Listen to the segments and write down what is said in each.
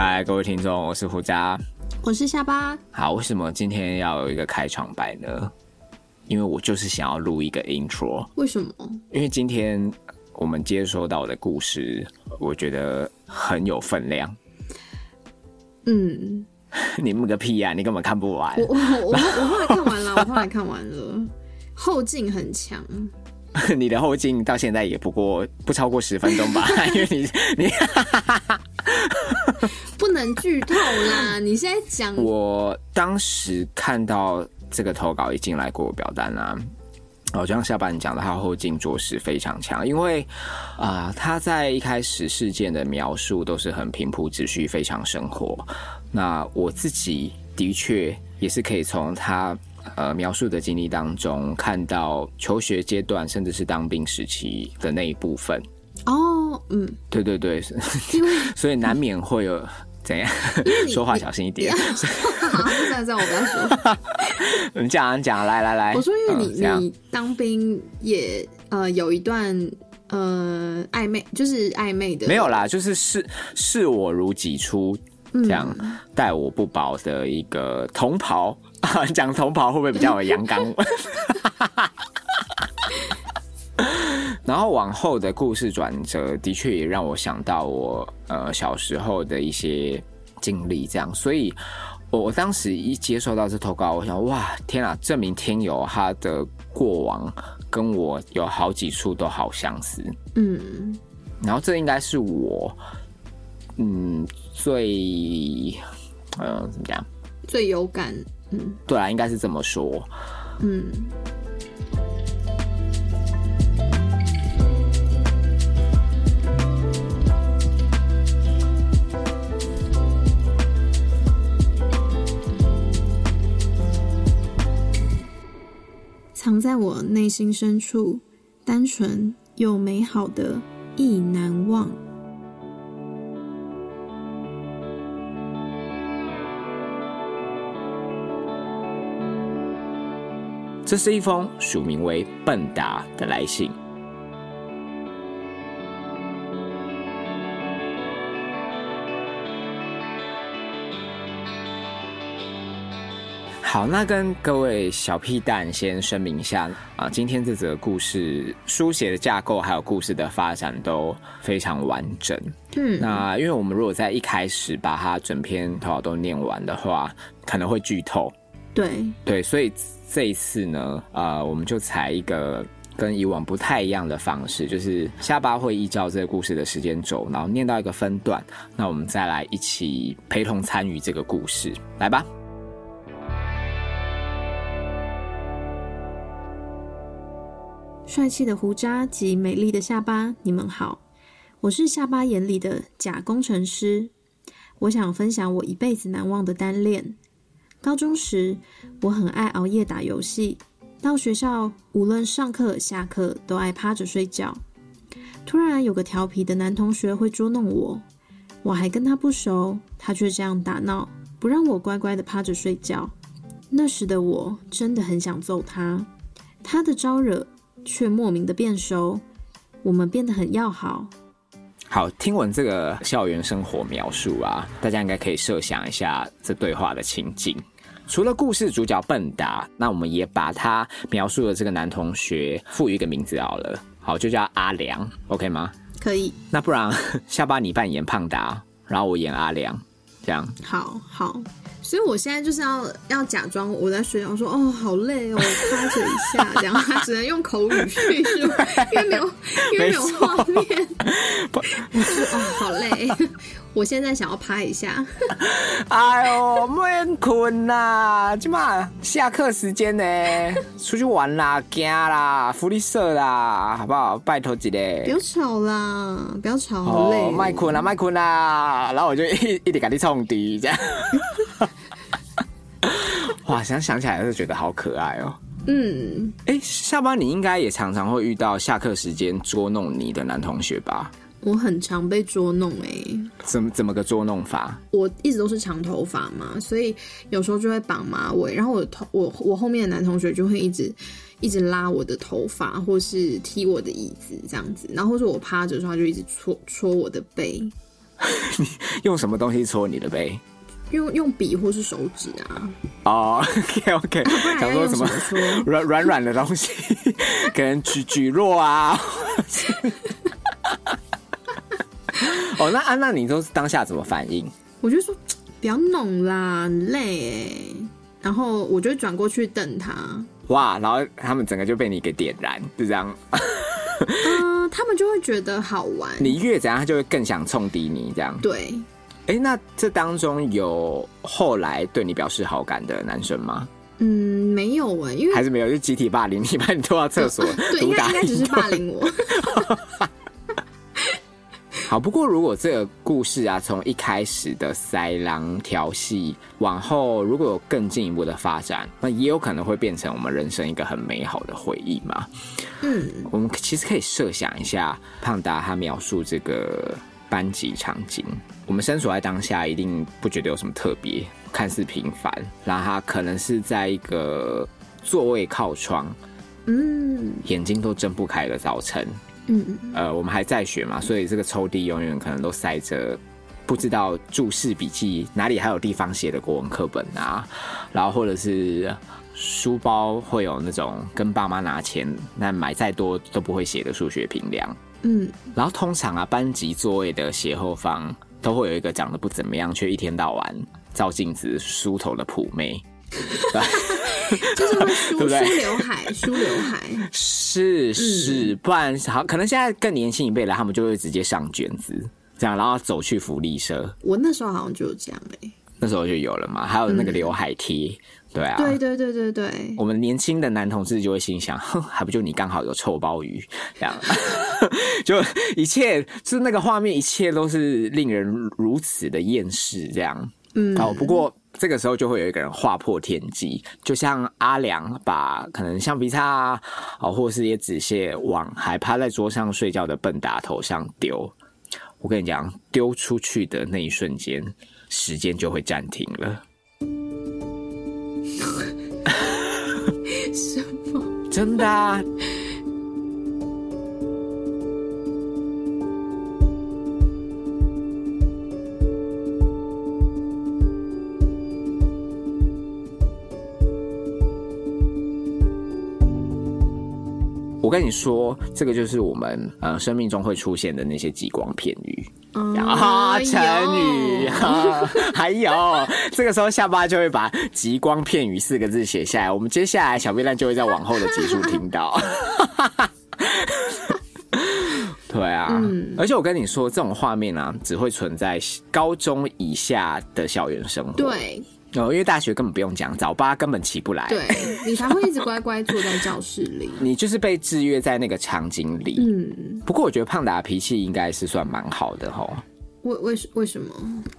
嗨，各位听众，我是胡佳，我是下巴。好，为什么今天要有一个开场白呢？因为我就是想要录一个 intro。为什么？因为今天我们接收到的故事，我觉得很有分量。嗯，你们个屁呀！你根本看不完。我我我我后来看完了，我后来看完了，后劲很强。你的后劲到现在也不过不超过十分钟吧？因为你你不能剧透啦！你现在讲，我当时看到这个投稿一进来过表单啊，哦，就像下半讲的，他后劲着实非常强，因为啊，他在一开始事件的描述都是很平铺直叙，非常生活。那我自己的确也是可以从他。呃，描述的经历当中，看到求学阶段，甚至是当兵时期的那一部分。哦，嗯，对对对，所以难免会有怎样说话小心一点。这样这样，我不要说。你讲讲，来来来，我说，因为你你当兵也呃有一段呃暧昧，就是暧昧的，没有啦，就是视视我如己出，这样待我不薄的一个同袍。讲同袍会不会比较有阳刚？然后往后的故事转折，的确也让我想到我呃小时候的一些经历，这样。所以，我我当时一接受到这投稿，我想哇，天啊！这名听友他的过往跟我有好几处都好相似。嗯，然后这应该是我嗯最呃怎么讲最有感。嗯，对啊，应该是这么说。嗯，藏在我内心深处，单纯又美好的意难忘。这是一封署名为笨达的来信。好，那跟各位小屁蛋先声明一下啊，今天这则故事书写的架构还有故事的发展都非常完整。嗯，那因为我们如果在一开始把它整篇头都念完的话，可能会剧透。对对，所以。这一次呢，呃，我们就采一个跟以往不太一样的方式，就是下巴会依照这个故事的时间轴，然后念到一个分段，那我们再来一起陪同参与这个故事，来吧。帅气的胡渣及美丽的下巴，你们好，我是下巴眼里的假工程师，我想分享我一辈子难忘的单恋。高中时，我很爱熬夜打游戏，到学校无论上课下课都爱趴着睡觉。突然有个调皮的男同学会捉弄我，我还跟他不熟，他却这样打闹，不让我乖乖的趴着睡觉。那时的我真的很想揍他，他的招惹却莫名的变熟，我们变得很要好。好，听闻这个校园生活描述啊，大家应该可以设想一下这对话的情景。除了故事主角笨达，那我们也把他描述的这个男同学赋予一个名字好了，好，就叫阿良，OK 吗？可以。那不然 下巴你扮演胖达，然后我演阿良，这样。好好。所以我现在就是要要假装我在睡觉，说哦好累哦，我趴着一下，这样他只能用口语叙述，因为没有因为没有 画面，就是哦好累，我现在想要趴一下。哎呦，没困啦，今嘛下课时间呢，出去玩啦，惊啦，福利社啦，好不好？拜托几嘞，不要吵啦，不要吵，好累，麦困啦，麦困啦，然后我就一一直给你冲敌这样。哇，想想起来就觉得好可爱哦。嗯，哎，下班你应该也常常会遇到下课时间捉弄你的男同学吧？我很常被捉弄哎。怎么怎么个捉弄法？我一直都是长头发嘛，所以有时候就会绑马尾，然后我头我我后面的男同学就会一直一直拉我的头发，或是踢我的椅子这样子，然后或者我趴着的时候，他就一直戳戳我的背。你用什么东西戳你的背？用用笔或是手指啊？哦，OK OK，想说什么？软软软的东西，可能举举弱啊。哦，那安娜，你都是当下怎么反应？我就说 不要弄啦，很累哎。然后我就转过去瞪他，哇，然后他们整个就被你给点燃，就这样。嗯、他们就会觉得好玩。你越怎样，他就会更想冲抵你这样。对，哎、那这当中有后来对你表示好感的男生吗？嗯，没有哎，因为还是没有？就集体霸凌 你，把你拖到厕所 对，应该只是霸凌我。好，不过如果这个故事啊，从一开始的塞狼调戏，往后如果有更进一步的发展，那也有可能会变成我们人生一个很美好的回忆嘛。嗯，我们其实可以设想一下，胖达他描述这个班级场景，我们身处在当下，一定不觉得有什么特别，看似平凡。然后他可能是在一个座位靠窗，嗯眼睛都睁不开的早晨。嗯嗯，呃，我们还在学嘛，所以这个抽屉永远可能都塞着不知道注释笔记哪里还有地方写的国文课本啊，然后或者是书包会有那种跟爸妈拿钱，那买再多都不会写的数学评量。嗯，然后通常啊，班级座位的斜后方都会有一个长得不怎么样，却一天到晚照镜子梳头的普妹。就是会梳梳刘海，梳刘海。是是，不然好，可能现在更年轻一辈了，他们就会直接上卷子，这样，然后走去福利社，我那时候好像就有这样哎、那时候就有了嘛，还有那个刘海贴，对啊，对对对对对，我们年轻的男同志就会心想，哼，还不就你刚好有臭鲍鱼，这样，就一切就是那个画面，一切都是令人如此的厌世，这样。嗯，哦，不过这个时候就会有一个人划破天际，就像阿良把可能橡皮擦啊，哦，或者是一些纸屑往还趴在桌上睡觉的笨达头上丢。我跟你讲，丢出去的那一瞬间，时间就会暂停了。什么？真的啊！我跟你说，这个就是我们呃生命中会出现的那些极光片语啊，成语 还有这个时候下巴就会把“极光片语”四个字写下来。我们接下来小便蛋就会在往后的集数听到。对啊，嗯而且我跟你说，这种画面啊，只会存在高中以下的校园生活。对哦，因为大学根本不用讲，早八根本起不来。对，你才会一直乖乖坐在教室里。你就是被制约在那个场景里。嗯，不过我觉得胖达脾气应该是算蛮好的吼，为为什为什么？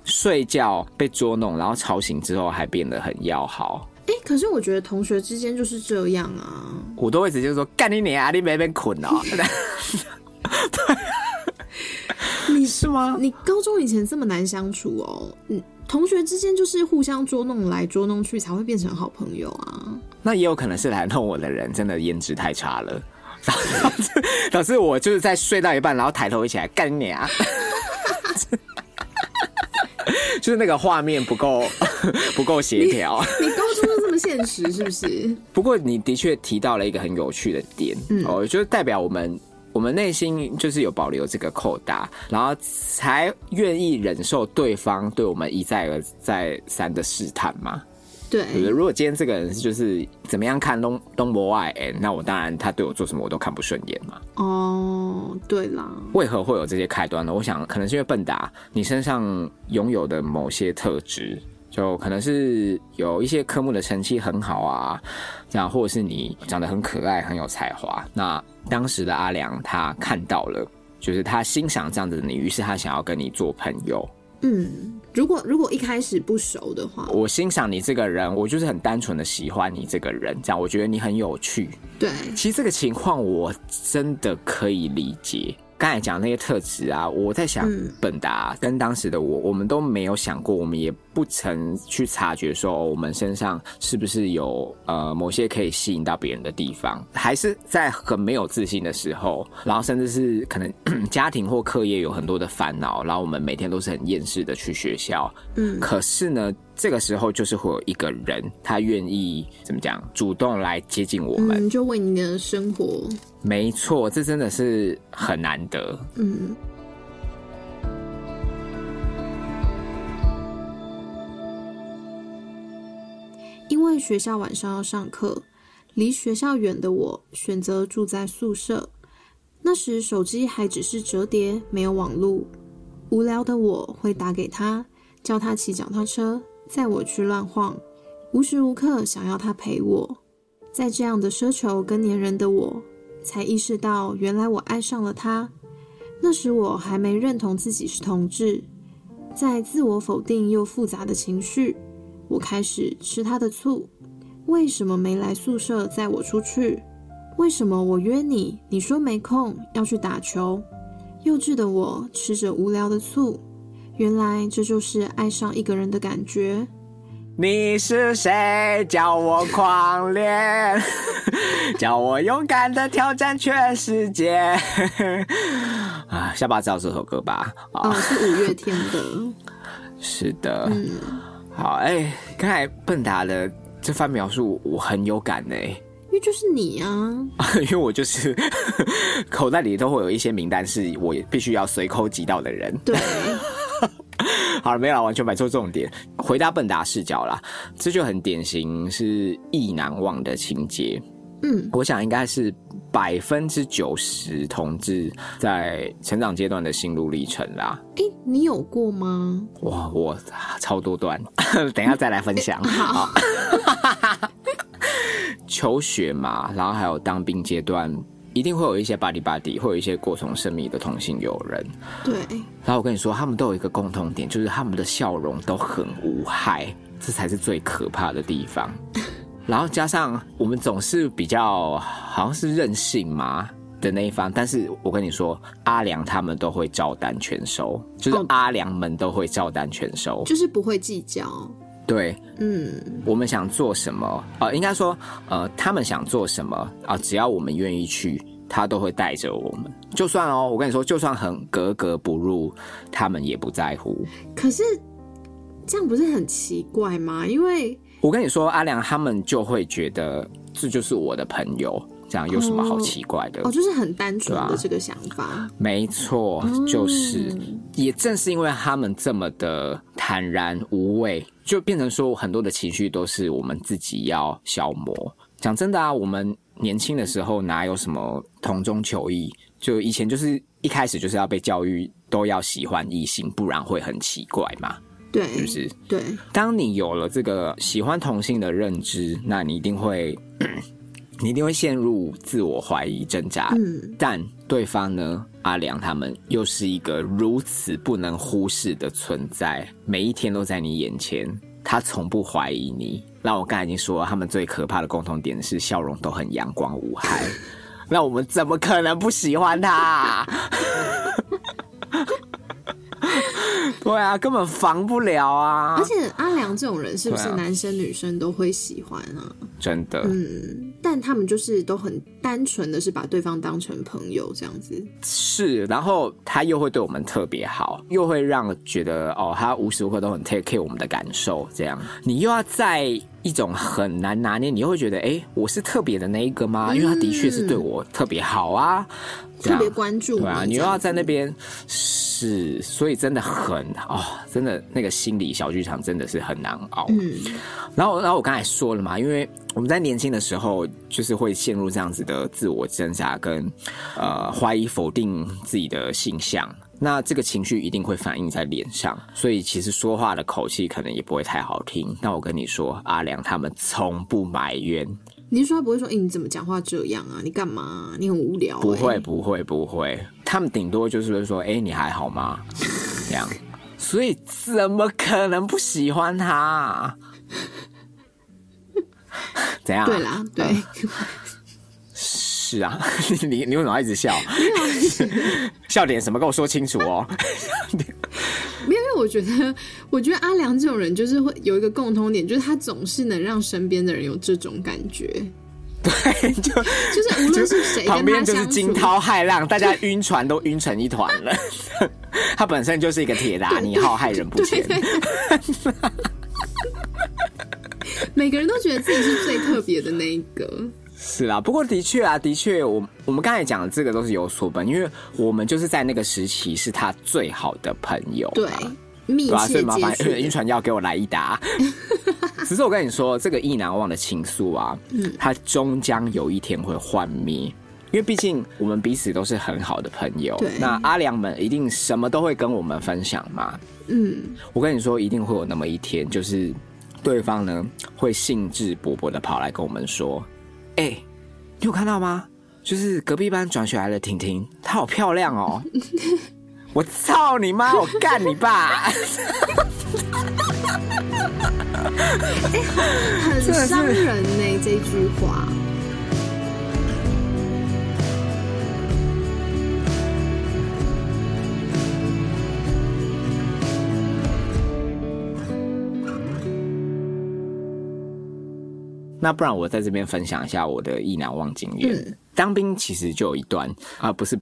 睡觉被捉弄，然后吵醒之后还变得很要好。哎、可是我觉得同学之间就是这样啊。我都会直接说干你娘啊，你没被捆哦。你 是吗？你高中以前这么难相处哦，嗯，同学之间就是互相捉弄来捉弄去，才会变成好朋友啊。那也有可能是来弄我的人真的颜值太差了，导致导致我就是在睡到一半，然后抬头一起来干你啊。就是那个画面不够 不够协调。你高中就这么现实是不是？不过你的确提到了一个很有趣的点，哦，就是代表我们我们内心就是有保留这个扣打，然后才愿意忍受对方对我们一再而再三的试探嘛。对不对？如果今天这个人是就是怎么样看东东博外，哎，那我当然他对我做什么我都看不顺眼嘛。哦，对啦，为何会有这些开端呢？我想可能是因为笨达你身上拥有的某些特质，就可能是有一些科目的成绩很好啊，这样或者是你长得很可爱、很有才华。那当时的阿良他看到了，就是他欣赏这样子的你，于是他想要跟你做朋友。嗯，如果如果一开始不熟的话，我欣赏你这个人，我就是很单纯的喜欢你这个人，这样我觉得你很有趣。对，其实这个情况我真的可以理解。刚才讲那些特质啊，我在想嗯，本达跟当时的我，我们都没有想过，我们也不曾去察觉说、哦我们身上是不是有呃某些可以吸引到别人的地方，还是在很没有自信的时候，然后甚至是可能家庭或课业有很多的烦恼，然后我们每天都是很厌世的去学校，嗯，可是呢，这个时候就是会有一个人，他愿意怎么讲，主动来接近我们。嗯，就为你的生活，没错，这真的是很难得。嗯。学校晚上要上课，离学校远的我选择住在宿舍。那时手机还只是折叠，没有网路。无聊的我会打给他，叫他骑脚踏车载我去乱晃，无时无刻想要他陪我。在这样的奢求跟黏人的我，才意识到原来我爱上了他。那时我还没认同自己是同志，在自我否定又复杂的情绪，我开始吃他的醋。为什么没来宿舍载我出去？为什么我约你，你说没空要去打球？幼稚的我吃着无聊的醋，原来这就是爱上一个人的感觉。你是谁？叫我狂恋，叫我勇敢的挑战全世界。啊，下巴知道这首歌吧？哦，是五月天的。是的，嗯，好，哎、刚才笨达的这番描述，我很有感呢、因为就是你啊，因为我就是 口袋里都会有一些名单，是我必须要随口即到的人。对，好了，没有了，完全摆错重点。回答笨达视角啦，这就很典型是意难忘的情节。嗯，我想应该是百分之九十同志在成长阶段的心路历程啦。哎，你有过吗？哇，我超多段，等一下再来分享。好，求学嘛，然后还有当兵阶段，一定会有一些 buddy buddy，会有一些过从甚密的同性友人。对，然后我跟你说，他们都有一个共同点，就是他们的笑容都很无害，这才是最可怕的地方。然后加上我们总是比较好像是任性嘛的那一方，但是我跟你说，阿良他们都会照单全收，就是哦阿良们都会照单全收。就是不会计较。对，嗯，我们想做什么，呃，应该说，呃，他们想做什么啊、只要我们愿意去，他都会带着我们。就算哦，我跟你说，就算很格格不入，他们也不在乎。可是这样不是很奇怪吗？因为我跟你说，阿良他们就会觉得这就是我的朋友，这样有什么好奇怪的？哦，就是很单纯的这个想法。没错，就是，也正是因为他们这么的坦然无畏，就变成说很多的情绪都是我们自己要消磨。讲真的啊，我们年轻的时候哪有什么同中求异？就以前就是一开始就是要被教育都要喜欢异性，不然会很奇怪嘛，对，是不是？对，当你有了这个喜欢同性的认知，那你一定会，你一定会陷入自我怀疑挣扎。嗯，但对方呢，阿良他们又是一个如此不能忽视的存在，每一天都在你眼前，他从不怀疑你。那我刚才已经说了，他们最可怕的共同点是笑容都很阳光无害。那我们怎么可能不喜欢他？对啊，根本防不了啊！而且阿良这种人是不是男生女生都会喜欢啊？真的，嗯，但他们就是都很单纯的是把对方当成朋友这样子。是，然后他又会对我们特别好，又会让觉得哦，他无时无刻都很 take care 我们的感受，这样你又要在一种很难拿捏，你又会觉得，哎，我是特别的那一个吗？因为他的确是对我特别好啊，特别关注对啊，你又要在那边是，所以真的很哦，真的那个心理小剧场真的是很难熬。嗯，然后，然后我刚才说了嘛，因为我们在年轻的时候，就是会陷入这样子的自我挣扎跟呃怀疑、否定自己的性向。那这个情绪一定会反映在脸上，所以其实说话的口气可能也不会太好听。那我跟你说，阿良他们从不埋怨，你是说他不会说，哎、你怎么讲话这样啊？你干嘛啊、你很无聊、欸。不会，不会，不会。他们顶多就是会说：“哎、你还好吗？” 这样，所以怎么可能不喜欢他啊？怎样？对啦，对，是啊，你你为什么要一直笑？笑点什么？跟我说清楚哦。我觉得，我觉得阿良这种人就是会有一个共通点，就是他总是能让身边的人有这种感觉。对，就就是无论是谁旁边就是惊涛骇浪，大家晕船都晕成一团了。他本身就是一个铁达尼号，害人不浅。每个人都觉得自己是最特别的那一个。是啦，不过的确啊，的确，我我们刚才讲的这个都是有所本，因为我们就是在那个时期是他最好的朋友，对，密对吧、所切以麻烦 晕船药给我来一打。只是我跟你说，这个意难忘的情愫啊，嗯，它终将有一天会幻灭。因为毕竟我们彼此都是很好的朋友，那阿良们一定什么都会跟我们分享嘛。嗯，我跟你说，一定会有那么一天，就是对方呢会兴致勃勃的跑来跟我们说：“哎、你有看到吗？就是隔壁班转学来的婷婷，她好漂亮哦！我操你妈！我干你爸！很真的是伤人呢、这句话。那不然我在这边分享一下我的意难忘经验。嗯当兵其实就有一段啊，不是好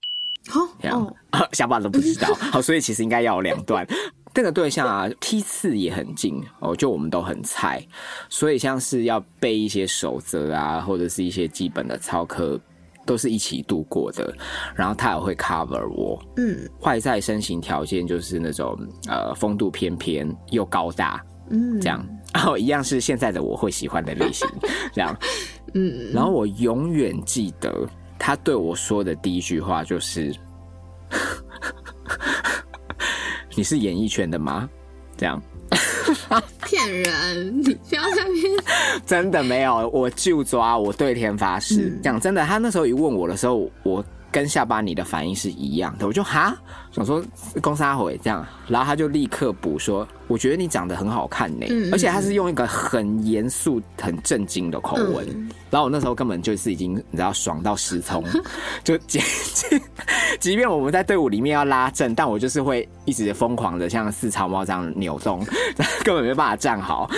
这样哦，，下巴都不知道。好，所以其实应该要有两段。这个对象啊，梯次也很近哦，就我们都很菜，所以像是要背一些守则啊，或者是一些基本的操课，都是一起度过的。然后他也会 cover 我，嗯外在身形条件就是那种呃风度翩翩又高大嗯，这样，然后一样是现在的我会喜欢的类型 这样。嗯，然后我永远记得他对我说的第一句话就是：“ 你是演艺圈的吗？”这样 骗人！你不要在骗。真的没有，我就抓，我对天发誓。嗯讲真的，他那时候一问我的时候，我跟下巴你的反应是一样的，我就哈想说公杀回这样，然后他就立刻补说：“我觉得你长得很好看呢。嗯嗯而且他是用一个很严肃、很震惊的口吻。嗯然后我那时候根本就是已经你知道爽到失聪，就即即即便我们在队伍里面要拉正，但我就是会一直疯狂的像四草猫这样扭动，根本没办法站好。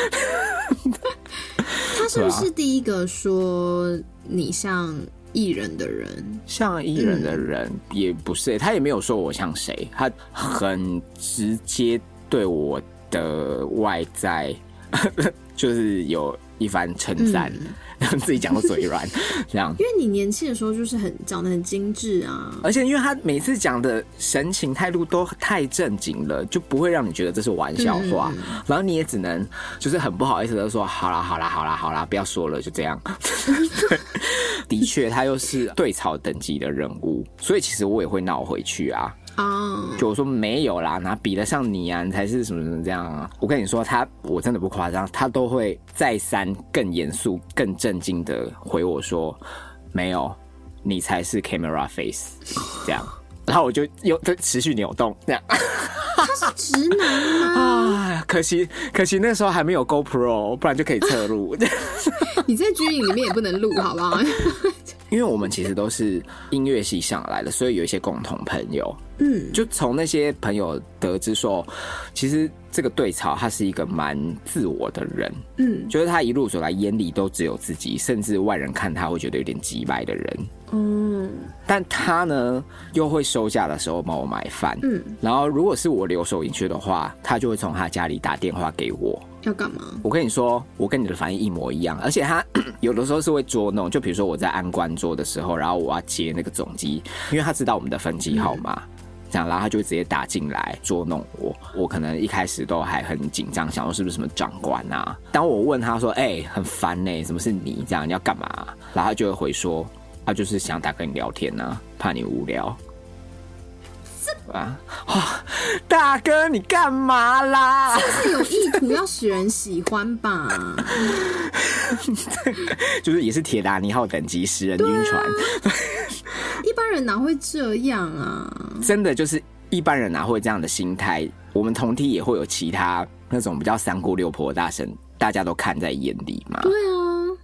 他是不是第一个说你像艺人的人？像艺人的人也不是、他也没有说我像谁，他很直接对我的外在 就是有一番称赞，自己讲的嘴软，这样。因为你年轻的时候就是很长得很精致啊。而且因为他每次讲的神情态度都太正经了，就不会让你觉得这是玩笑话，然后你也只能就是很不好意思的说好啦好啦好啦好啦，不要说了，就这样。对的确，他又是对草等级的人物，所以其实我也会闹回去啊。啊，就我说没有啦，哪比得上你啊？你才是什么什么这样啊？我跟你说，他我真的不夸张，他都会再三更严肃、更震惊的回我说，没有，你才是 camera face 这样。然后我就又在持续扭动这样他是直男吗？啊，可惜可惜那时候还没有 GoPro，不然就可以侧录。你在军营里面也不能录，好不好？因为我们其实都是音乐系上来的，所以有一些共同朋友。嗯，就从那些朋友得知说，其实这个对草他是一个蛮自我的人，嗯就是他一路走来眼里都只有自己，甚至外人看他会觉得有点急败的人。嗯但他呢，又会收假的时候帮我买饭，嗯，然后如果是我留守营区的话，他就会从他家里打电话给我。要干嘛？我跟你说，我跟你的反应一模一样，而且他 有的时候是会捉弄，就比如说我在安官桌的时候，然后我要接那个总机，因为他知道我们的分机号码。这样，然后他就直接打进来捉弄我。我可能一开始都还很紧张，想说是不是什么长官啊？当我问他说：“哎、很烦呢、什么是你？这样你要干嘛？”然后他就会回说：“他、就是想打跟你聊天呢、怕你无聊。”啊，哇，大哥你干嘛啦？是有意图要使人喜欢吧？就是也是铁达尼号等级十人晕船，一般人哪会这样啊？真的就是一般人哪会这样的心态？我们同梯也会有其他那种比较三姑六婆的大神，大家都看在眼里嘛。对啊，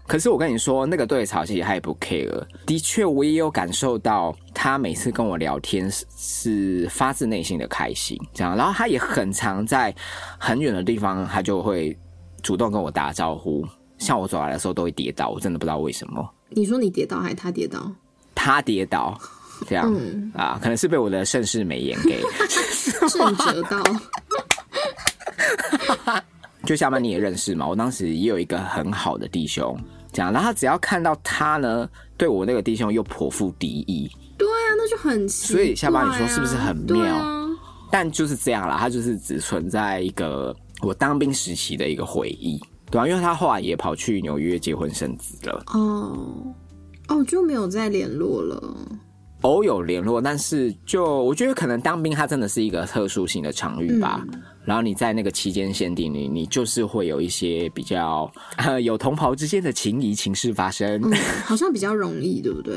可是我跟你说，那个对吵其实他也不 care。的确，我也有感受到他每次跟我聊天是是发自内心的开心，这样。然后他也很常在很远的地方，他就会主动跟我打招呼。像我走来的时候都会跌倒，我真的不知道为什么。你说你跌倒还是他跌倒？他跌倒，这样、啊，可能是被我的盛世美颜给 震折到。就下班你也认识嘛，我当时也有一个很好的弟兄，这样，然后他只要看到他呢，对我那个弟兄又颇负敌意，对啊，那就很奇怪、啊。所以下巴你说是不是很妙？啊、但就是这样啦，他就是只存在一个我当兵时期的一个回忆，对啊，因为他后来也跑去纽约结婚生子了，哦，哦，就没有再联络了。偶有联络，但是就我觉得可能当兵它真的是一个特殊性的场域吧。嗯、然后你在那个期间限定里，你就是会有一些比较、呃、有同袍之间的情谊情事发生、嗯，好像比较容易，对不对？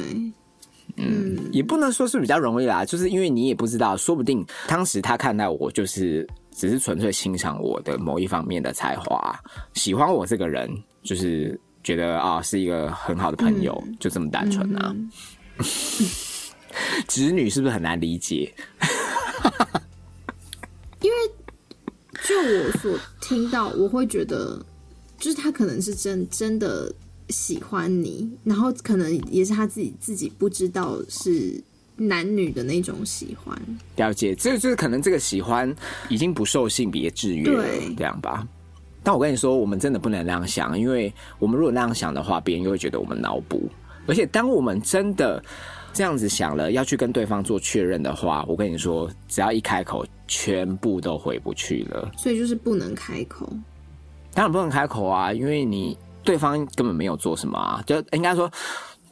嗯，也不能说是比较容易啦，就是因为你也不知道，说不定当时他看待我就是只是纯粹欣赏我的某一方面的才华，喜欢我这个人，就是觉得啊是一个很好的朋友，嗯、就这么单纯啊。嗯 直女是不是很难理解？因为就我所听到，我会觉得，就是他可能是真真的喜欢你，然后可能也是他自己自己不知道是男女的那种喜欢。了解，这就是可能这个喜欢已经不受性别制约了，这样吧。但我跟你说，我们真的不能那样想，因为我们如果那样想的话，别人又会觉得我们脑补。而且，当我们真的这样子想了，要去跟对方做确认的话，我跟你说，只要一开口，全部都回不去了。所以就是不能开口。当然不能开口啊，因为你对方根本没有做什么啊，就应该说，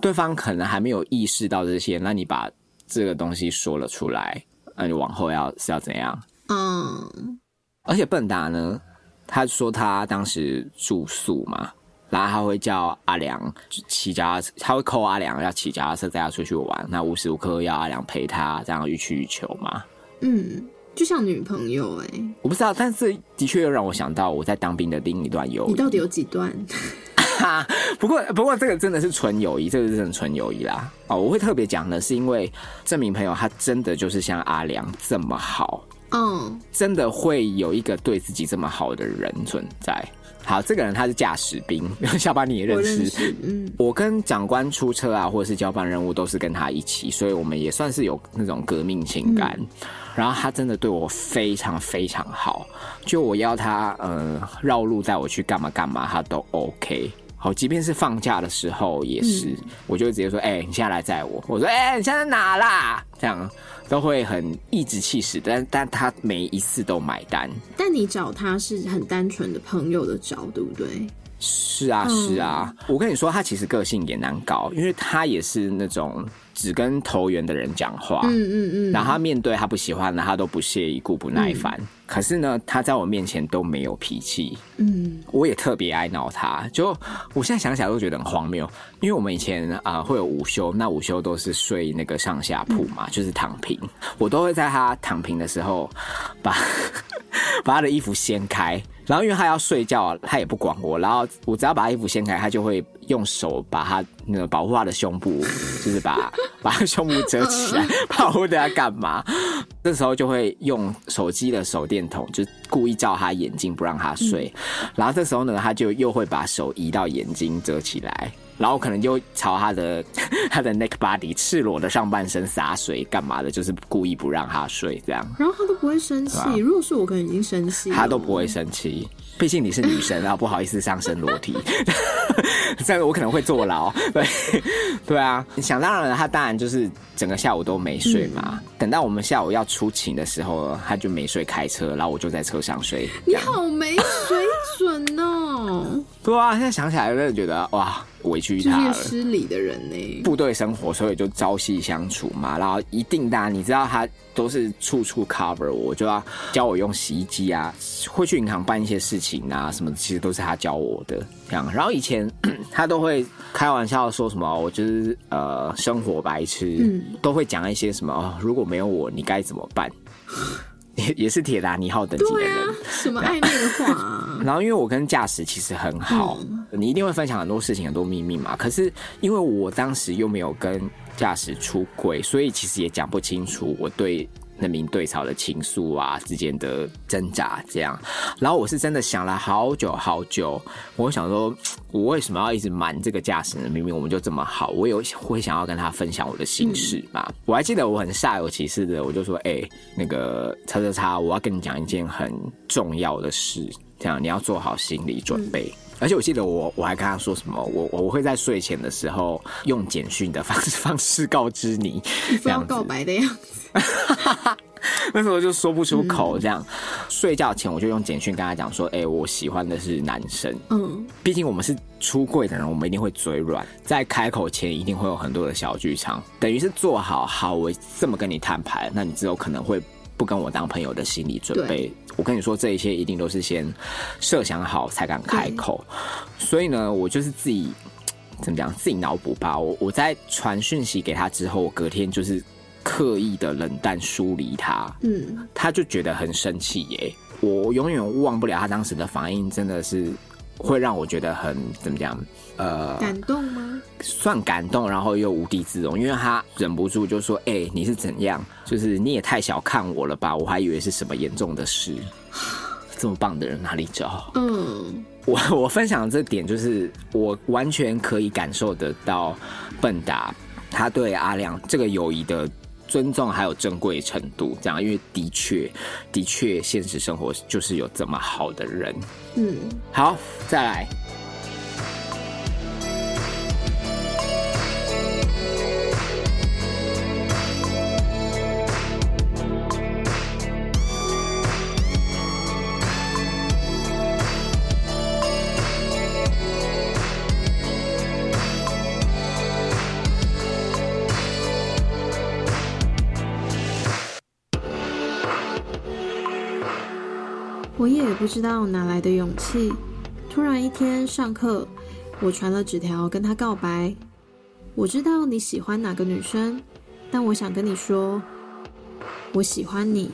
对方可能还没有意识到这些。那你把这个东西说了出来，那你往后要是要怎样？嗯。而且笨达呢，他说他当时住宿嘛。然后他会叫阿良骑脚踏车，他会扣阿良要骑脚踏车带他出去玩。那无时无刻要阿良陪他，这样予取予求嘛。嗯，就像女朋友哎、欸，我不知道，但是的确又让我想到我在当兵的另一段友谊。你到底有几段？不过不过这个真的是纯友谊，这个是真的纯友谊啦。哦，我会特别讲的是因为这名朋友他真的就是像阿良这么好，嗯，真的会有一个对自己这么好的人存在。好，这个人他是驾驶兵，下班你也认识。我认识，嗯，我跟长官出车啊，或者是交办任务都是跟他一起，所以我们也算是有那种革命情感。嗯、然后他真的对我非常非常好，就我要他呃绕路带我去干嘛干嘛，他都 OK。好，即便是放假的时候也是，嗯、我就直接说：“哎、欸，你现在来载我。”我说：“哎、欸，你现在在哪啦？”这样都会很颐指气使，但但他每一次都买单。但你找他是很单纯的朋友的找，对不对？是啊，是啊。嗯、我跟你说，他其实个性也难搞，因为他也是那种只跟投缘的人讲话。嗯嗯嗯。然后他面对他不喜欢的，他都不屑一顾、不耐烦。嗯、可是呢，他在我面前都没有脾气。嗯。我也特别爱闹他，就我现在想起来都觉得很荒谬，因为我们以前啊、呃、会有午休，那午休都是睡那个上下铺嘛，嗯、就是躺平。我都会在他躺平的时候把 把他的衣服掀开。然后因为他要睡觉，他也不管我。然后我只要把衣服掀开，他就会用手把他那个保护他的胸部，就是把把他胸部遮起来，保护他干嘛。这时候就会用手机的手电筒，就故意照他眼睛，不让他睡。嗯、然后这时候呢，他就又会把手移到眼睛遮起来，然后可能就朝他的 他的 neck body 赤裸的上半身洒水，干嘛的？就是故意不让他睡这样。然后他都不会生气。如果是我，可能已经生气。他都不会生气。毕竟你是女生啊，不好意思上身裸体，这样我可能会坐牢。对，对啊，想当然了，他当然就是整个下午都没睡嘛。嗯、等到我们下午要出勤的时候，他就没睡开车，然后我就在车上睡。你好没水准哦！对啊，现在想起来真的觉得哇，委屈他了。失礼的人呢？部队生活，所以就朝夕相处嘛，然后一定的，你知道他都是处处 cover 我，就要教我用洗衣机啊，会去银行办一些事情啊，什么其实都是他教我的这样。然后以前 他都会开玩笑说什么，我就是呃生活白痴，嗯，都会讲一些什么、哦，如果没有我，你该怎么办？也也是铁达尼号等级的人。啊，什么暧昧的话、啊？然后因为我跟驾驶其实很好，你一定会分享很多事情、很多秘密嘛。可是因为我当时又没有跟驾驶出轨，所以其实也讲不清楚我对那名对草的情愫啊之间的挣扎这样。然后我是真的想了好久好久，我想说，我为什么要一直瞒这个驾驶呢？明明我们就这么好，我有会想要跟他分享我的心事嘛。我还记得我很煞有其事的，我就说，哎、那个叉叉叉，我要跟你讲一件很重要的事。这样你要做好心理准备。而且我记得我我还跟他说什么，我我会在睡前的时候用简讯的方式 方式告知你，一副要告白的样子。那时候就说不出口，这样、睡觉前我就用简讯跟他讲说，哎、我喜欢的是男生，嗯，毕竟我们是出柜的人，我们一定会嘴软，在开口前一定会有很多的小剧场，等于是做好好我这么跟你摊牌，那你之后可能会不跟我当朋友的心理准备。我跟你说，这一切一定都是先设想好才敢开口，所以呢，我就是自己怎么讲，自己脑补吧。我我在传讯息给他之后，我隔天就是刻意的冷淡疏离他，嗯，他就觉得很生气耶。我永远忘不了他当时的反应，真的是会让我觉得很怎么讲，呃，感动吗？算感动，然后又无地自容，因为他忍不住就说：“哎、你是怎样？就是你也太小看我了吧？我还以为是什么严重的事。这么棒的人哪里找？嗯，我我分享的这点就是，我完全可以感受得到笨达他对阿亮这个友谊的尊重还有珍贵程度。这样，因为的确的确，现实生活就是有这么好的人。嗯，好，再来。我也不知道哪来的勇气，突然一天上课，我传了纸条跟他告白。我知道你喜欢哪个女生，但我想跟你说，我喜欢你。